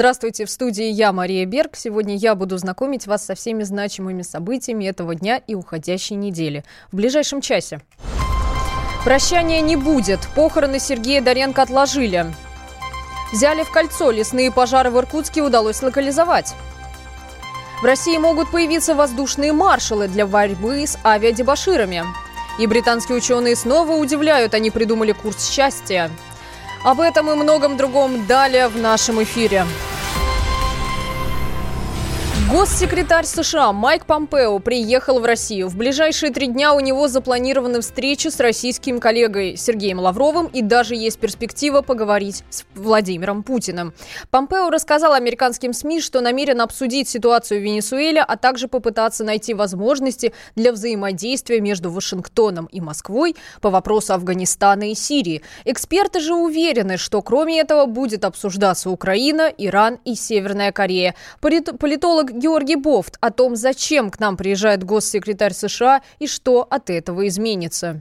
Здравствуйте, в студии я, Мария Берг. Сегодня я буду знакомить вас со всеми значимыми событиями этого дня и уходящей недели. В ближайшем часе. Прощания не будет. Похороны Сергея Доренко отложили. Взяли в кольцо. Лесные пожары в Иркутске удалось локализовать. В России могут появиться воздушные маршалы для борьбы с авиадебаширами. И британские ученые снова удивляют, они придумали курс счастья. Об этом и многом другом далее в нашем эфире. Госсекретарь США Майк Помпео приехал в Россию. В ближайшие три дня у него запланированы встречи с российским коллегой Сергеем Лавровым и даже есть перспектива поговорить с Владимиром Путиным. Помпео рассказал американским СМИ, что намерен обсудить ситуацию в Венесуэле, а также попытаться найти возможности для взаимодействия между Вашингтоном и Москвой по вопросу Афганистана и Сирии. Эксперты же уверены, что кроме этого будет обсуждаться Украина, Иран и Северная Корея. Политолог Георгий Бофт о том, зачем к нам приезжает госсекретарь США и что от этого изменится.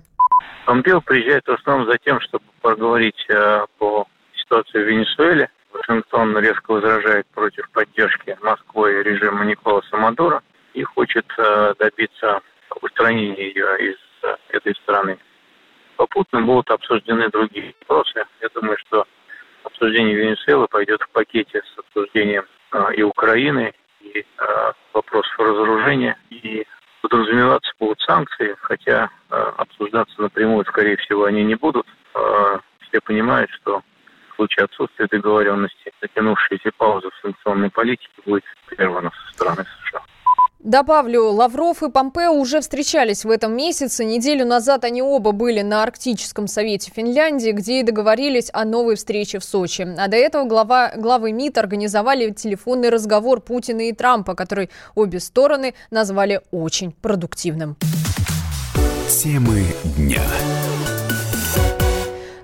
Помпео приезжает в основном за тем, чтобы поговорить э, по ситуации в Венесуэле. Вашингтон резко возражает против поддержки Москвы режима Николаса Мадуро и хочет э, добиться устранения ее из э, этой страны. Попутно будут обсуждены другие вопросы. Я думаю, что обсуждение Венесуэлы пойдет в пакете с обсуждением и Украины, и э, вопросов разоружения. И подразумеваться будут санкции, хотя э, обсуждаться напрямую, скорее всего, они не будут. Э, все понимают, что в случае отсутствия договоренности затянувшаяся пауза в санкционной политике будет прервана. Добавлю, Лавров и Помпео уже встречались в этом месяце. Неделю назад они оба были на Арктическом совете Финляндии, где и договорились о новой встрече в Сочи. А до этого глава, главы МИД организовали телефонный разговор Путина и Трампа, который обе стороны назвали очень продуктивным. Темы дня.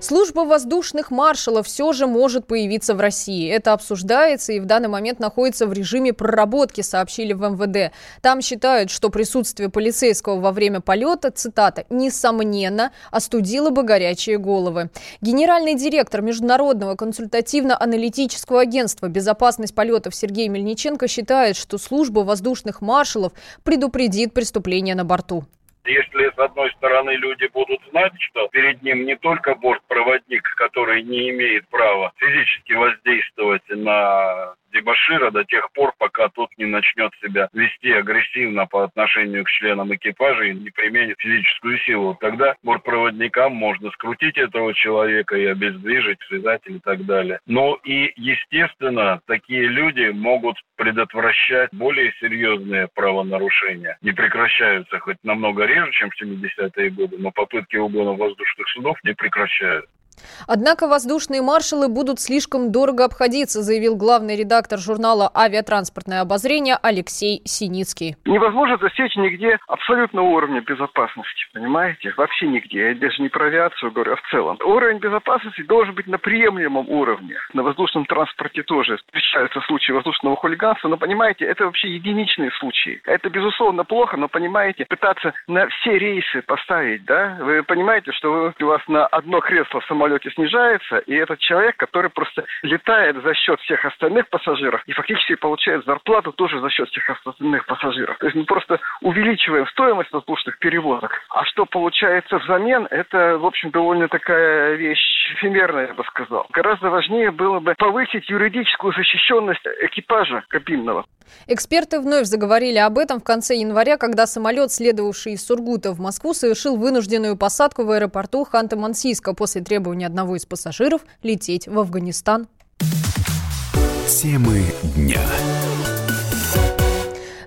Служба воздушных маршалов все же может появиться в России. Это обсуждается и в данный момент находится в режиме проработки, сообщили в МВД. Там считают, что присутствие полицейского во время полета, цитата, несомненно, остудило бы горячие головы. Генеральный директор Международного консультативно-аналитического агентства «Безопасность полетов» Сергей Мельниченко считает, что служба воздушных маршалов предупредит преступление на борту. Если с одной стороны люди будут знать, что перед ним не только бортпроводник, который не имеет права физически воздействовать на дебашира до тех пор, пока тот не начнет себя вести агрессивно по отношению к членам экипажа и не применит физическую силу. Тогда бортпроводникам можно скрутить этого человека и обездвижить, связать и так далее. Но и, естественно, такие люди могут предотвращать более серьезные правонарушения. Не прекращаются хоть намного реже, чем в 70-е годы, но попытки угона воздушных судов не прекращают. Однако воздушные маршалы будут слишком дорого обходиться, заявил главный редактор журнала «Авиатранспортное обозрение» Алексей Синицкий. Невозможно засечь нигде абсолютно уровня безопасности, понимаете? Вообще нигде. Я даже не про авиацию говорю, а в целом. Уровень безопасности должен быть на приемлемом уровне. На воздушном транспорте тоже встречаются случаи воздушного хулиганства, но, понимаете, это вообще единичные случаи. Это, безусловно, плохо, но, понимаете, пытаться на все рейсы поставить, да? Вы понимаете, что у вас на одно кресло в самолете снижается, и этот человек, который просто летает за счет всех остальных пассажиров и фактически получает зарплату тоже за счет всех остальных пассажиров. То есть мы просто увеличиваем стоимость воздушных перевозок. А что получается взамен, это, в общем, довольно такая вещь эфемерная, я бы сказал. Гораздо важнее было бы повысить юридическую защищенность экипажа кабинного. Эксперты вновь заговорили об этом в конце января, когда самолет, следовавший из Сургута в Москву, совершил вынужденную посадку в аэропорту Ханты-Мансийска после требования одного из пассажиров лететь в Афганистан. Темы дня.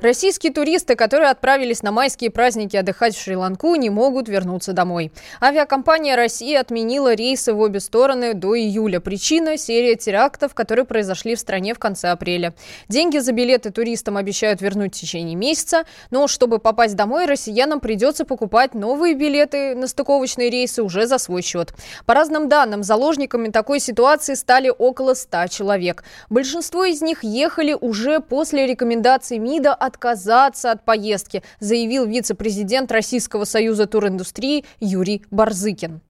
Российские туристы, которые отправились на майские праздники отдыхать в Шри-Ланку, не могут вернуться домой. Авиакомпания России отменила рейсы в обе стороны до июля. Причина – серия терактов, которые произошли в стране в конце апреля. Деньги за билеты туристам обещают вернуть в течение месяца, но чтобы попасть домой, россиянам придется покупать новые билеты на стыковочные рейсы уже за свой счет. По разным данным, заложниками такой ситуации стали около 100 человек. Большинство из них ехали уже после рекомендаций МИДа о отказаться от поездки, заявил вице-президент Российского союза туриндустрии Юрий Барзыкин.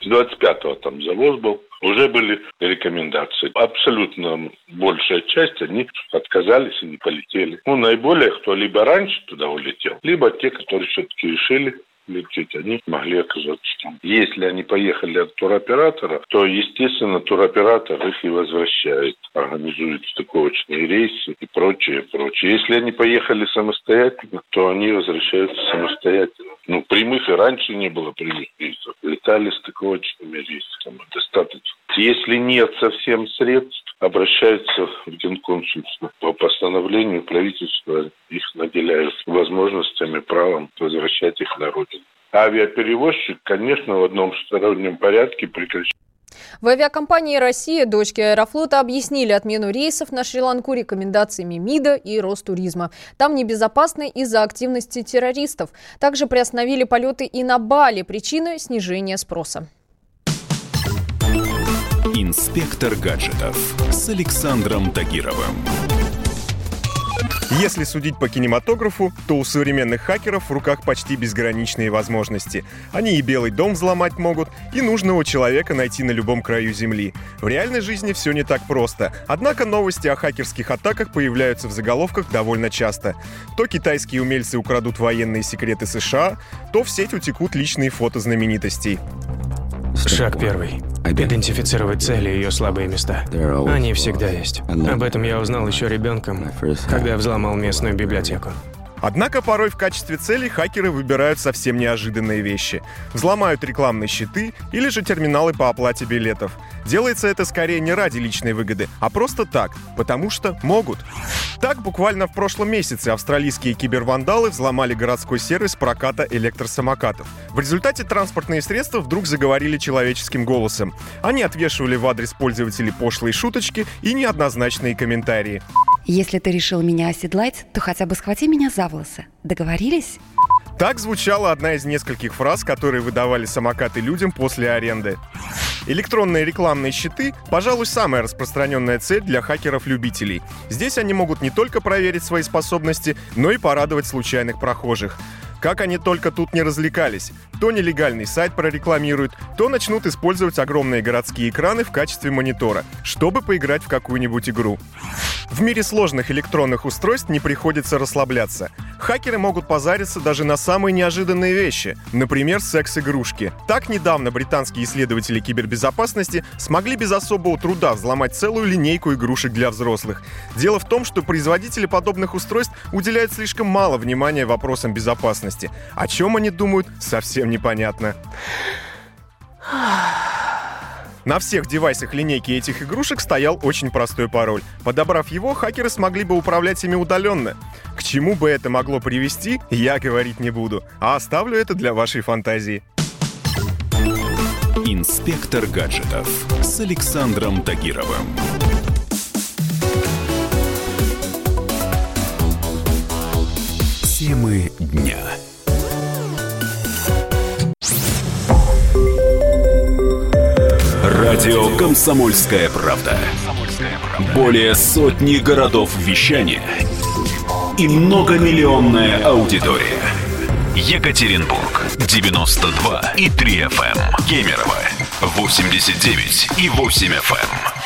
С 25-го там завоз был. Уже были рекомендации. Абсолютно большая часть, они отказались и не полетели. Ну, наиболее, кто либо раньше туда улетел, либо те, которые все-таки решили лететь, они могли оказаться там. Если они поехали от туроператора, то, естественно, туроператор их и возвращает, организует стыковочные рейсы и прочее, прочее. Если они поехали самостоятельно, то они возвращаются самостоятельно. Ну, прямых и раньше не было прямых рейсов. Летали стыковочными рейсами. Достаточно. Если нет совсем средств, обращаются в Генконсульство. По постановлению правительства их наделяют возможностями, правом возвращать их на родину. Авиаперевозчик, конечно, в одном стороннем порядке прекращает в авиакомпании «Россия» дочки Аэрофлота объяснили отмену рейсов на Шри-Ланку рекомендациями МИДа и Ростуризма. Там небезопасно из-за активности террористов. Также приостановили полеты и на Бали. Причина – снижение спроса. Инспектор гаджетов с Александром Тагировым. Если судить по кинематографу, то у современных хакеров в руках почти безграничные возможности. Они и Белый дом взломать могут, и нужного человека найти на любом краю Земли. В реальной жизни все не так просто. Однако новости о хакерских атаках появляются в заголовках довольно часто. То китайские умельцы украдут военные секреты США, то в сеть утекут личные фото знаменитостей. Шаг первый. Идентифицировать цели и ее слабые места. Они всегда есть. Об этом я узнал еще ребенком, когда взломал местную библиотеку. Однако порой в качестве цели хакеры выбирают совсем неожиданные вещи. Взломают рекламные щиты или же терминалы по оплате билетов. Делается это скорее не ради личной выгоды, а просто так, потому что могут. Так, буквально в прошлом месяце австралийские кибервандалы взломали городской сервис проката электросамокатов. В результате транспортные средства вдруг заговорили человеческим голосом. Они отвешивали в адрес пользователей пошлые шуточки и неоднозначные комментарии. Если ты решил меня оседлать, то хотя бы схвати меня за волосы. Договорились? Так звучала одна из нескольких фраз, которые выдавали самокаты людям после аренды. Электронные рекламные щиты, пожалуй, самая распространенная цель для хакеров-любителей. Здесь они могут не только проверить свои способности, но и порадовать случайных прохожих. Как они только тут не развлекались. То нелегальный сайт прорекламируют, то начнут использовать огромные городские экраны в качестве монитора, чтобы поиграть в какую-нибудь игру. В мире сложных электронных устройств не приходится расслабляться. Хакеры могут позариться даже на самые неожиданные вещи, например, секс-игрушки. Так недавно британские исследователи кибербезопасности смогли без особого труда взломать целую линейку игрушек для взрослых. Дело в том, что производители подобных устройств уделяют слишком мало внимания вопросам безопасности. О чем они думают, совсем непонятно. На всех девайсах линейки этих игрушек стоял очень простой пароль. Подобрав его, хакеры смогли бы управлять ими удаленно. К чему бы это могло привести, я говорить не буду, а оставлю это для вашей фантазии. Инспектор гаджетов с Александром Тагировым. Темы дня. Радио «Комсомольская правда». Более сотни городов вещания и многомиллионная аудитория. Екатеринбург 92 и 3 FM. Эм. Кемерово 89 и 8 FM.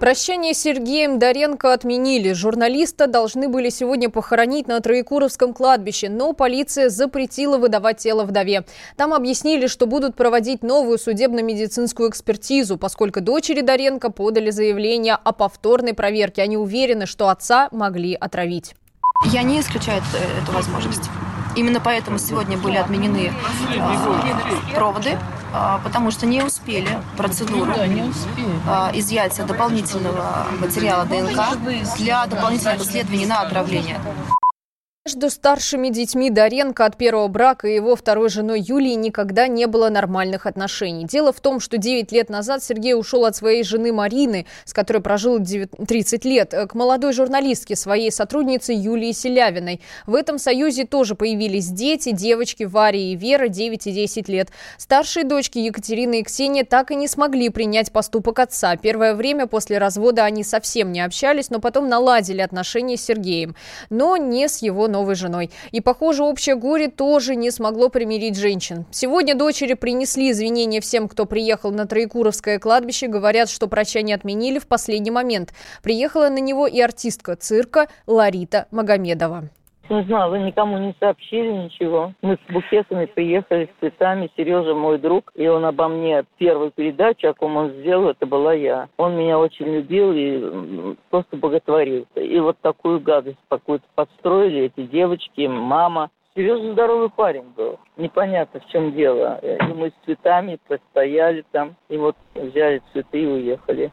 Прощание с Сергеем Доренко отменили. Журналиста должны были сегодня похоронить на Троекуровском кладбище, но полиция запретила выдавать тело вдове. Там объяснили, что будут проводить новую судебно-медицинскую экспертизу, поскольку дочери Доренко подали заявление о повторной проверке. Они уверены, что отца могли отравить. Я не исключаю эту возможность. Именно поэтому сегодня были отменены э, проводы, потому что не успели процедуру да, не успели. Э, изъятия дополнительного материала ДНК для дополнительных исследований на отравление. Между старшими детьми Доренко от первого брака и его второй женой Юлии никогда не было нормальных отношений. Дело в том, что 9 лет назад Сергей ушел от своей жены Марины, с которой прожил 30 лет, к молодой журналистке, своей сотруднице Юлии Селявиной. В этом союзе тоже появились дети, девочки Варя и Вера, 9 и 10 лет. Старшие дочки Екатерина и Ксения так и не смогли принять поступок отца. Первое время после развода они совсем не общались, но потом наладили отношения с Сергеем. Но не с его новым новой женой. И, похоже, общее горе тоже не смогло примирить женщин. Сегодня дочери принесли извинения всем, кто приехал на Троекуровское кладбище. Говорят, что прощание отменили в последний момент. Приехала на него и артистка цирка Ларита Магомедова. Не знаю, вы никому не сообщили ничего. Мы с букетами приехали, с цветами. Сережа мой друг, и он обо мне первую передачу, о ком он сделал, это была я. Он меня очень любил и просто боготворил. И вот такую гадость какую-то подстроили эти девочки, мама. Сережа здоровый парень был. Непонятно, в чем дело. И мы с цветами постояли там, и вот взяли цветы и уехали.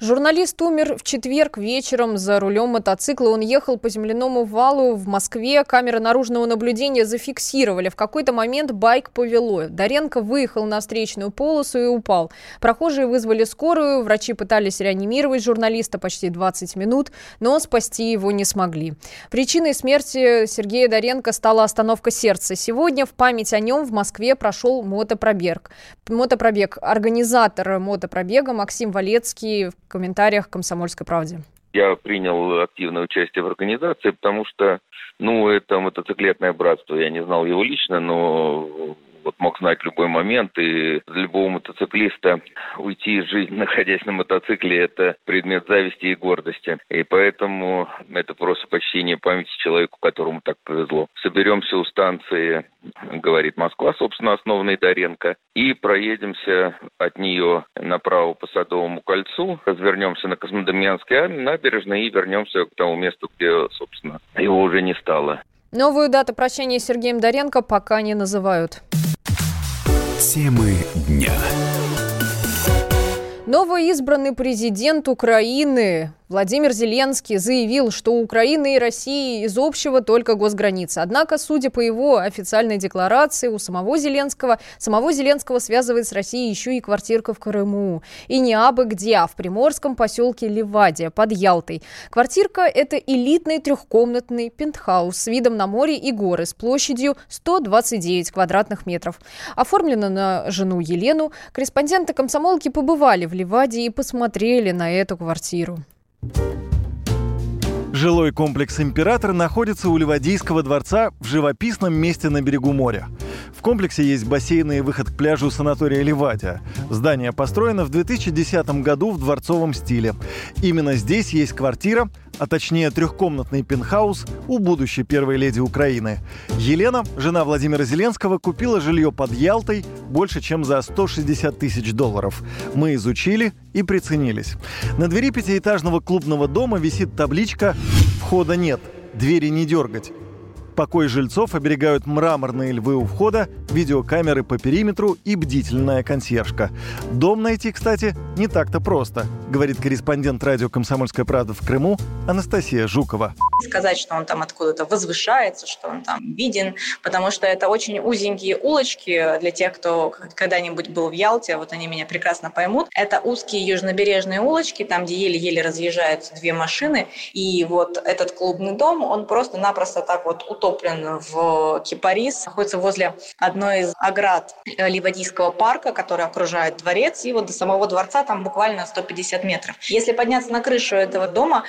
Журналист умер в четверг вечером за рулем мотоцикла. Он ехал по земляному валу в Москве. Камеры наружного наблюдения зафиксировали. В какой-то момент байк повело. Доренко выехал на встречную полосу и упал. Прохожие вызвали скорую. Врачи пытались реанимировать журналиста почти 20 минут, но спасти его не смогли. Причиной смерти Сергея Доренко стала остановка сердца. Сегодня в память о нем в Москве прошел мотопробег. Мотопробег. Организатор мотопробега Максим Валецкий комментариях «Комсомольской правде». Я принял активное участие в организации, потому что, ну, это мотоциклетное братство. Я не знал его лично, но вот мог знать любой момент, и для любого мотоциклиста уйти из жизни, находясь на мотоцикле, это предмет зависти и гордости. И поэтому это просто почтение памяти человеку, которому так повезло. Соберемся у станции, говорит Москва, собственно, основанной Доренко, и проедемся от нее направо по Садовому кольцу, развернемся на Космодемьянской набережной и вернемся к тому месту, где, собственно, его уже не стало. Новую дату прощения с Сергеем Доренко пока не называют. Темы дня. Новоизбранный президент Украины Владимир Зеленский заявил, что у Украины и России из общего только госграницы. Однако, судя по его официальной декларации, у самого Зеленского, самого Зеленского связывает с Россией еще и квартирка в Крыму. И не абы где, а в приморском поселке Ливадия под Ялтой. Квартирка – это элитный трехкомнатный пентхаус с видом на море и горы с площадью 129 квадратных метров. Оформлена на жену Елену. Корреспонденты комсомолки побывали в Ливадии и посмотрели на эту квартиру. Жилой комплекс «Император» находится у Ливадийского дворца в живописном месте на берегу моря. В комплексе есть бассейн и выход к пляжу санатория Ливадия. Здание построено в 2010 году в дворцовом стиле. Именно здесь есть квартира, а точнее трехкомнатный пентхаус у будущей первой леди Украины. Елена, жена Владимира Зеленского, купила жилье под Ялтой больше, чем за 160 тысяч долларов. Мы изучили и приценились. На двери пятиэтажного клубного дома висит табличка «Входа нет, двери не дергать». Покой жильцов оберегают мраморные львы у входа, видеокамеры по периметру и бдительная консьержка. Дом найти, кстати, не так-то просто, говорит корреспондент радио «Комсомольская правда» в Крыму Анастасия Жукова. Сказать, что он там откуда-то возвышается, что он там виден, потому что это очень узенькие улочки для тех, кто когда-нибудь был в Ялте, вот они меня прекрасно поймут. Это узкие южнобережные улочки, там, где еле-еле разъезжаются две машины, и вот этот клубный дом, он просто-напросто так вот утоплен в кипарис, находится возле одной из оград э, Ливадийского парка, который окружает дворец, и вот до самого дворца там буквально 150 метров. Если подняться на крышу этого дома,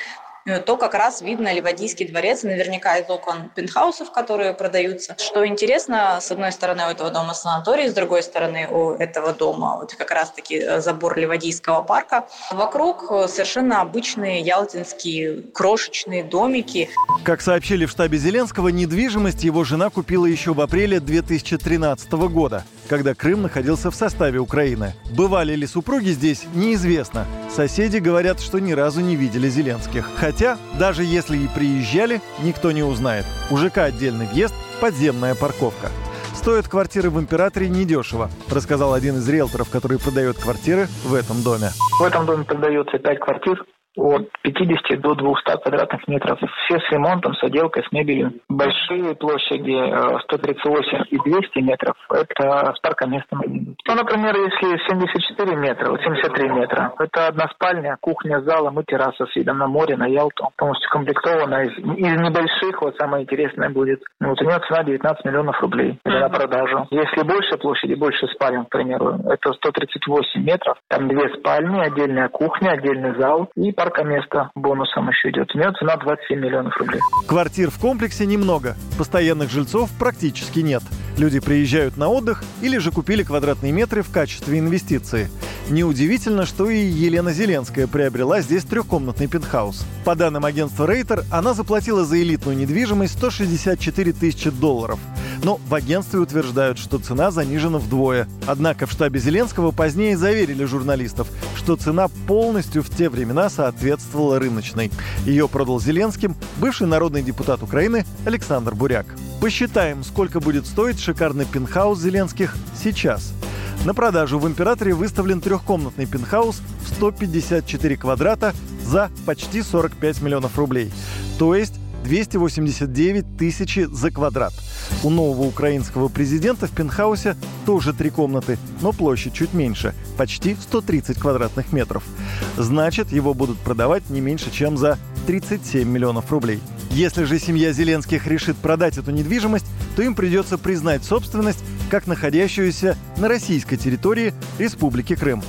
то как раз видно Ливадийский дворец, наверняка из окон пентхаусов, которые продаются. Что интересно, с одной стороны у этого дома санаторий, с другой стороны у этого дома вот как раз-таки э, забор Ливадийского парка. Вокруг э, совершенно обычные ялтинские крошечные домики. Как сообщили в штабе Зеленского, недвижимость его жена купила еще в апреле 2013 года, когда Крым находился в составе Украины. Бывали ли супруги здесь, неизвестно. Соседи говорят, что ни разу не видели Зеленских. Хотя, даже если и приезжали, никто не узнает. У ЖК отдельный въезд, подземная парковка. Стоят квартиры в «Императоре» недешево, рассказал один из риэлторов, который продает квартиры в этом доме. В этом доме продается 5 квартир от 50 до 200 квадратных метров. Все с ремонтом, с отделкой, с мебелью. Большие площади 138 э, и 200 метров – это с паркоместом. Ну, например, если 74 метра, 73 метра, это одна спальня, кухня, зала и терраса с видом на море, на Ялту. Полностью комплектована. Из, из небольших, вот самое интересное будет, ну, вот у нее цена 19 миллионов рублей mm-hmm. на продажу. Если больше площади, больше спален, к примеру, это 138 метров, там две спальни, отдельная кухня, отдельный зал и паркоместо бонусом еще идет. У нее цена 27 миллионов рублей. Квартир в комплексе немного. Постоянных жильцов практически нет. Люди приезжают на отдых или же купили квадратные метры в качестве инвестиции. Неудивительно, что и Елена Зеленская приобрела здесь трехкомнатный пентхаус. По данным агентства Рейтер, она заплатила за элитную недвижимость 164 тысячи долларов. Но в агентстве утверждают, что цена занижена вдвое. Однако в штабе Зеленского позднее заверили журналистов, что цена полностью в те времена соответствовала рыночной. Ее продал Зеленским бывший народный депутат Украины Александр Буряк. Посчитаем, сколько будет стоить шикарный пентхаус Зеленских сейчас. На продажу в «Императоре» выставлен трехкомнатный пентхаус в 154 квадрата за почти 45 миллионов рублей. То есть 289 тысячи за квадрат. У нового украинского президента в пентхаусе тоже три комнаты, но площадь чуть меньше, почти 130 квадратных метров. Значит, его будут продавать не меньше, чем за 37 миллионов рублей. Если же семья Зеленских решит продать эту недвижимость, то им придется признать собственность как находящуюся на российской территории Республики Крым.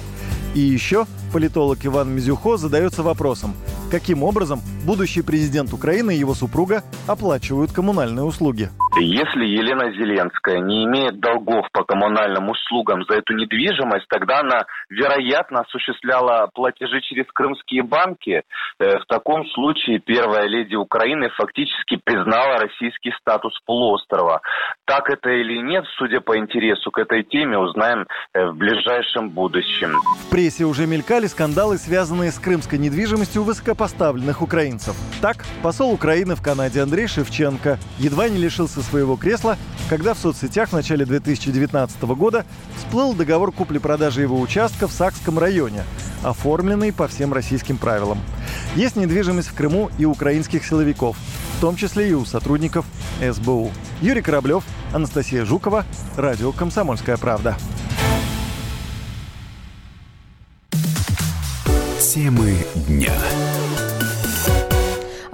И еще политолог Иван Мизюхо задается вопросом, каким образом будущий президент Украины и его супруга оплачивают коммунальные услуги. Если Елена Зеленская не имеет долгов по коммунальным услугам за эту недвижимость, тогда она, вероятно, осуществляла платежи через крымские банки. Э, в таком случае первая леди Украины фактически признала российский статус полуострова. Так это или нет, судя по интересу к этой теме, узнаем э, в ближайшем будущем. В прессе уже мелькали скандалы, связанные с крымской недвижимостью высокопоставленных украинцев. Так, посол Украины в Канаде Андрей Шевченко едва не лишился своего кресла, когда в соцсетях в начале 2019 года всплыл договор купли-продажи его участка в Сакском районе, оформленный по всем российским правилам. Есть недвижимость в Крыму и украинских силовиков, в том числе и у сотрудников СБУ. Юрий Кораблев, Анастасия Жукова, Радио «Комсомольская правда». Темы дня.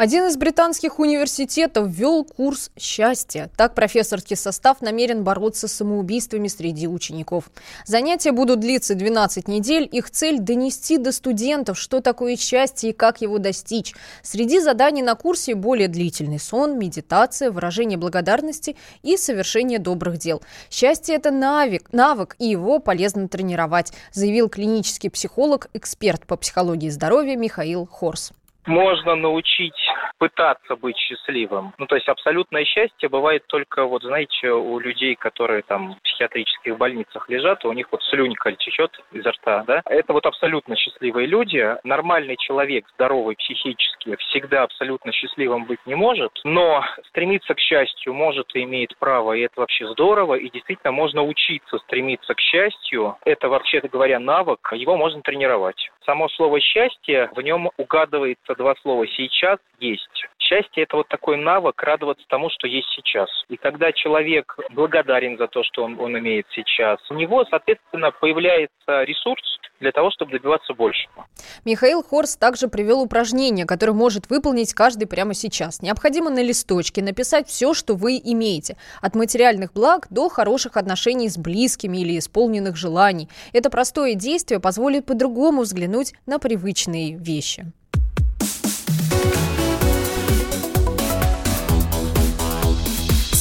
Один из британских университетов ввел курс счастья. Так профессорский состав намерен бороться с самоубийствами среди учеников. Занятия будут длиться 12 недель. Их цель – донести до студентов, что такое счастье и как его достичь. Среди заданий на курсе более длительный сон, медитация, выражение благодарности и совершение добрых дел. Счастье – это навык, навык, и его полезно тренировать, заявил клинический психолог, эксперт по психологии здоровья Михаил Хорс можно научить пытаться быть счастливым. Ну, то есть абсолютное счастье бывает только, вот знаете, у людей, которые там в психиатрических больницах лежат, у них вот слюнька течет изо рта, да? Это вот абсолютно счастливые люди. Нормальный человек, здоровый психически, всегда абсолютно счастливым быть не может, но стремиться к счастью может и имеет право, и это вообще здорово, и действительно можно учиться стремиться к счастью. Это, вообще говоря, навык, его можно тренировать. Само слово «счастье», в нем угадывается два слова «сейчас», «есть». Счастье – это вот такой навык радоваться тому, что есть сейчас. И когда человек благодарен за то, что он, он имеет сейчас, у него, соответственно, появляется ресурс для того, чтобы добиваться большего. Михаил Хорс также привел упражнение, которое может выполнить каждый прямо сейчас. Необходимо на листочке написать все, что вы имеете. От материальных благ до хороших отношений с близкими или исполненных желаний. Это простое действие позволит по-другому взглянуть на привычные вещи.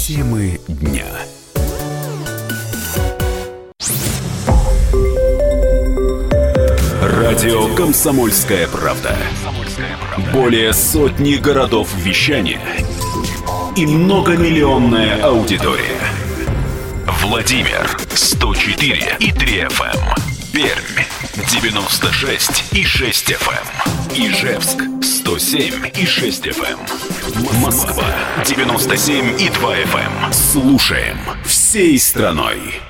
Темы дня. Радио «Комсомольская правда». Более сотни городов вещания и многомиллионная аудитория. Владимир 104 и 3 FM. Пермь 96 и 6 FM. Ижевск 107 и 6 FM. Москва 97 и 2 FM. Слушаем всей страной.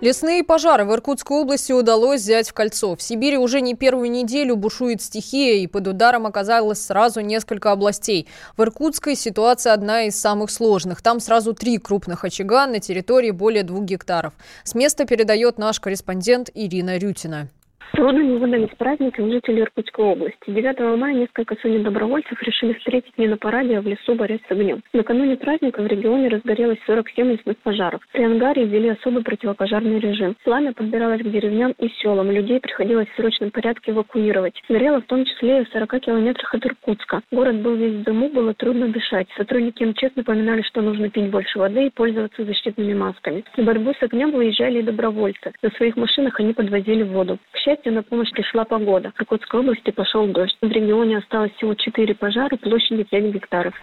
Лесные пожары в Иркутской области удалось взять в кольцо. В Сибири уже не первую неделю бушует стихия, и под ударом оказалось сразу несколько областей. В Иркутской ситуация одна из самых сложных. Там сразу три крупных очага на территории более двух гектаров. С места передает наш корреспондент Ирина Рютина. Трудно не выдались праздником жители Иркутской области. 9 мая несколько сотен добровольцев решили встретить не на параде, а в лесу, борясь с огнем. Накануне праздника в регионе разгорелось 47 лесных пожаров. При ангаре ввели особый противопожарный режим. Пламя подбиралось к деревням и селам. Людей приходилось в срочном порядке эвакуировать. Горело в том числе и в 40 километрах от Иркутска. Город был весь в дыму, было трудно дышать. Сотрудники МЧС напоминали, что нужно пить больше воды и пользоваться защитными масками. На борьбу с огнем выезжали и добровольцы. На своих машинах они подвозили воду. К счастью, счастью, на помощь пришла погода. В Иркутской области пошел дождь. В регионе осталось всего 4 пожара площадью 5 гектаров.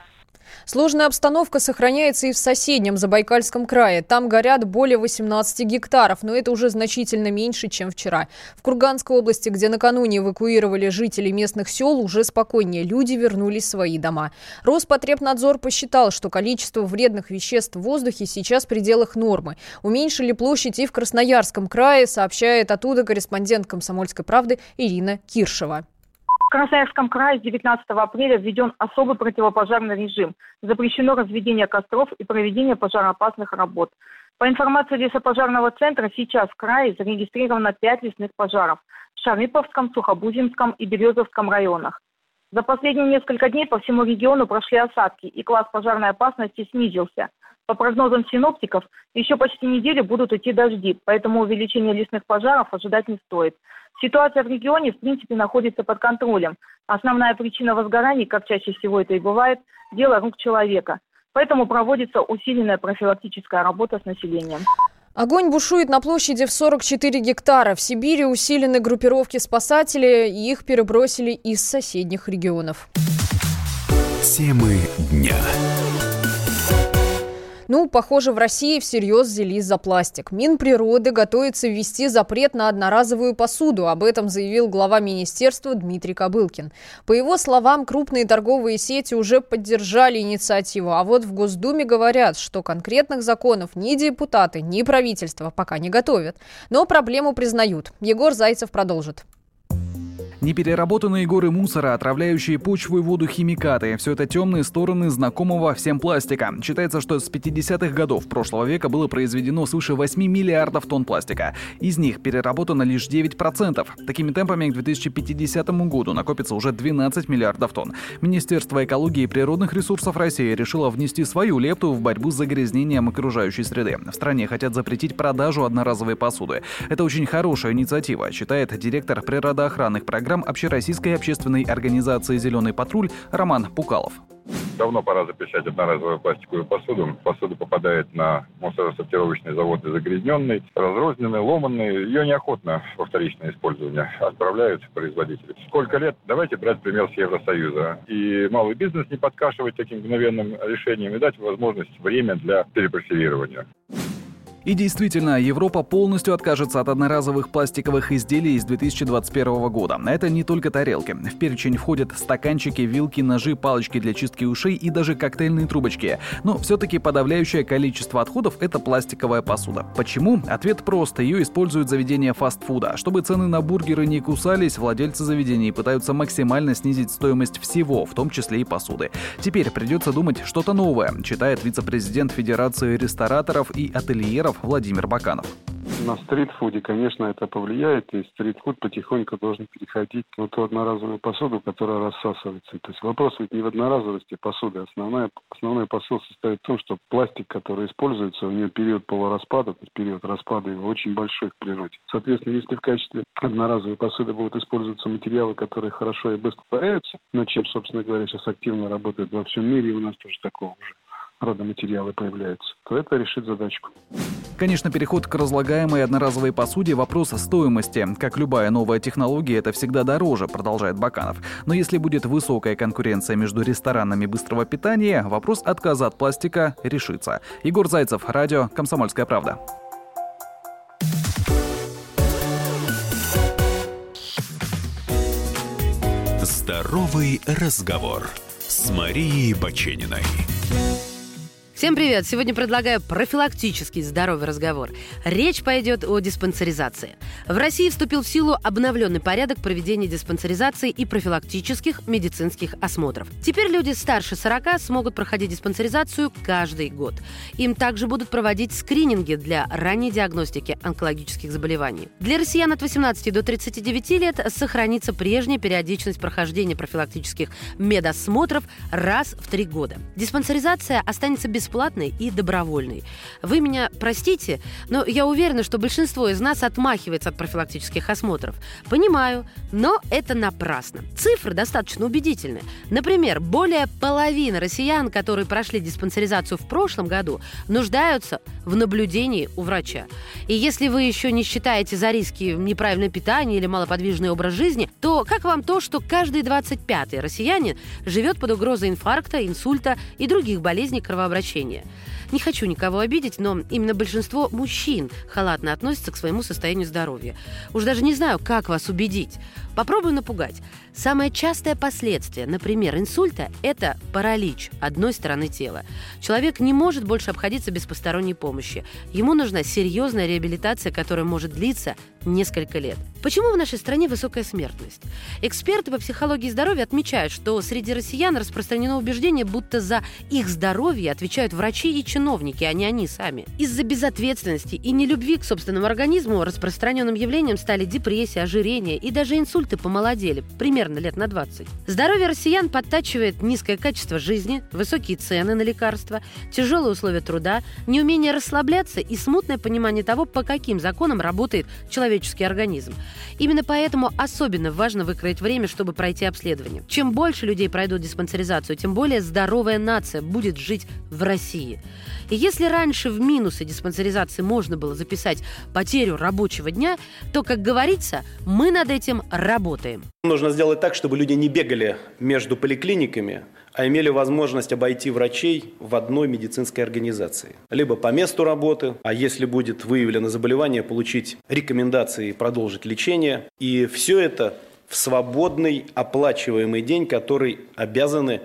Сложная обстановка сохраняется и в соседнем Забайкальском крае. Там горят более 18 гектаров, но это уже значительно меньше, чем вчера. В Курганской области, где накануне эвакуировали жителей местных сел, уже спокойнее. Люди вернулись в свои дома. Роспотребнадзор посчитал, что количество вредных веществ в воздухе сейчас в пределах нормы. Уменьшили площадь и в Красноярском крае, сообщает оттуда корреспондент «Комсомольской правды» Ирина Киршева. Красноярском крае с 19 апреля введен особый противопожарный режим. Запрещено разведение костров и проведение пожароопасных работ. По информации лесопожарного центра, сейчас в крае зарегистрировано 5 лесных пожаров в Шарыповском, Сухобузинском и Березовском районах. За последние несколько дней по всему региону прошли осадки, и класс пожарной опасности снизился. По прогнозам синоптиков, еще почти неделю будут идти дожди, поэтому увеличение лесных пожаров ожидать не стоит. Ситуация в регионе, в принципе, находится под контролем. Основная причина возгораний, как чаще всего это и бывает, дело рук человека. Поэтому проводится усиленная профилактическая работа с населением. Огонь бушует на площади в 44 гектара. В Сибири усилены группировки спасателей, и их перебросили из соседних регионов. Темы дня. Ну, похоже, в России всерьез взялись за пластик. Минприроды готовится ввести запрет на одноразовую посуду. Об этом заявил глава министерства Дмитрий Кобылкин. По его словам, крупные торговые сети уже поддержали инициативу. А вот в Госдуме говорят, что конкретных законов ни депутаты, ни правительство пока не готовят. Но проблему признают. Егор Зайцев продолжит. Непереработанные горы мусора, отравляющие почву и воду химикаты – все это темные стороны знакомого всем пластика. Считается, что с 50-х годов прошлого века было произведено свыше 8 миллиардов тонн пластика. Из них переработано лишь 9%. Такими темпами к 2050 году накопится уже 12 миллиардов тонн. Министерство экологии и природных ресурсов России решило внести свою лепту в борьбу с загрязнением окружающей среды. В стране хотят запретить продажу одноразовой посуды. Это очень хорошая инициатива, считает директор природоохранных программ программ Общероссийской общественной организации «Зеленый патруль» Роман Пукалов. Давно пора запрещать одноразовую пластиковую посуду. Посуда попадает на мусоросортировочный завод загрязненный, разрозненный, ломанный. Ее неохотно во вторичное использование отправляют производители. Сколько лет? Давайте брать пример с Евросоюза. И малый бизнес не подкашивать таким мгновенным решением и дать возможность время для перепрофилирования. И действительно, Европа полностью откажется от одноразовых пластиковых изделий с 2021 года. Это не только тарелки. В перечень входят стаканчики, вилки, ножи, палочки для чистки ушей и даже коктейльные трубочки. Но все-таки подавляющее количество отходов – это пластиковая посуда. Почему? Ответ прост. Ее используют заведения фастфуда. Чтобы цены на бургеры не кусались, владельцы заведений пытаются максимально снизить стоимость всего, в том числе и посуды. Теперь придется думать что-то новое, читает вице-президент Федерации рестораторов и ательеров Владимир Баканов. На стритфуде, конечно, это повлияет, и стритфуд потихоньку должен переходить на ту одноразовую посуду, которая рассасывается. То есть вопрос ведь не в одноразовости посуды. Основная, основной посыл состоит в том, что пластик, который используется, у него период полураспада, то есть период распада его очень большой в природе. Соответственно, если в качестве одноразовой посуды будут использоваться материалы, которые хорошо и быстро паряются, над чем, собственно говоря, сейчас активно работают во всем мире, и у нас тоже такого уже родоматериалы появляются, то это решит задачку. Конечно, переход к разлагаемой одноразовой посуде – вопрос стоимости. Как любая новая технология, это всегда дороже, продолжает Баканов. Но если будет высокая конкуренция между ресторанами быстрого питания, вопрос отказа от пластика решится. Егор Зайцев, радио «Комсомольская правда». Здоровый разговор с Марией Бачениной. Всем привет! Сегодня предлагаю профилактический здоровый разговор. Речь пойдет о диспансеризации. В России вступил в силу обновленный порядок проведения диспансеризации и профилактических медицинских осмотров. Теперь люди старше 40 смогут проходить диспансеризацию каждый год. Им также будут проводить скрининги для ранней диагностики онкологических заболеваний. Для россиян от 18 до 39 лет сохранится прежняя периодичность прохождения профилактических медосмотров раз в три года. Диспансеризация останется без бесплатной и добровольной. Вы меня простите, но я уверена, что большинство из нас отмахивается от профилактических осмотров. Понимаю, но это напрасно. Цифры достаточно убедительны. Например, более половины россиян, которые прошли диспансеризацию в прошлом году, нуждаются в наблюдении у врача. И если вы еще не считаете за риски неправильное питание или малоподвижный образ жизни, то как вам то, что каждый 25-й россиянин живет под угрозой инфаркта, инсульта и других болезней кровообращения? Лечения. Не хочу никого обидеть, но именно большинство мужчин халатно относятся к своему состоянию здоровья. Уж даже не знаю, как вас убедить. Попробую напугать. Самое частое последствие, например, инсульта – это паралич одной стороны тела. Человек не может больше обходиться без посторонней помощи. Ему нужна серьезная реабилитация, которая может длиться несколько лет. Почему в нашей стране высокая смертность? Эксперты по психологии здоровья отмечают, что среди россиян распространено убеждение, будто за их здоровье отвечают врачи и чиновники, а не они сами. Из-за безответственности и нелюбви к собственному организму распространенным явлением стали депрессия, ожирение и даже инсульты помолодели, примерно лет на 20. Здоровье россиян подтачивает низкое качество жизни, высокие цены на лекарства, тяжелые условия труда, неумение расслабляться и смутное понимание того, по каким законам работает человеческий организм. Именно поэтому особенно важно выкроить время, чтобы пройти обследование. Чем больше людей пройдут диспансеризацию, тем более здоровая нация будет жить в России. И если раньше в минусы диспансеризации можно было записать потерю рабочего дня, то, как говорится, мы над этим работаем. Нужно сделать так, чтобы люди не бегали между поликлиниками, а имели возможность обойти врачей в одной медицинской организации. Либо по месту работы, а если будет выявлено заболевание, получить рекомендации и продолжить лечение. И все это в свободный оплачиваемый день, который обязаны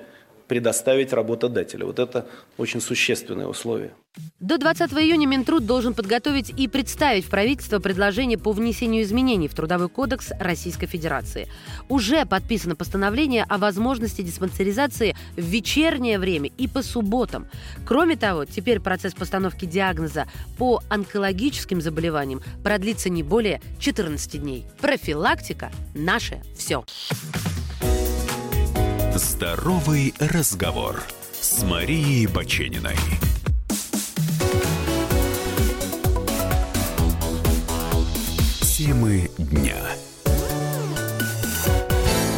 предоставить работодателю. Вот это очень существенное условие. До 20 июня Минтруд должен подготовить и представить в правительство предложение по внесению изменений в Трудовой кодекс Российской Федерации. Уже подписано постановление о возможности диспансеризации в вечернее время и по субботам. Кроме того, теперь процесс постановки диагноза по онкологическим заболеваниям продлится не более 14 дней. Профилактика – наше все. Здоровый разговор с Марией Бачениной. Темы дня.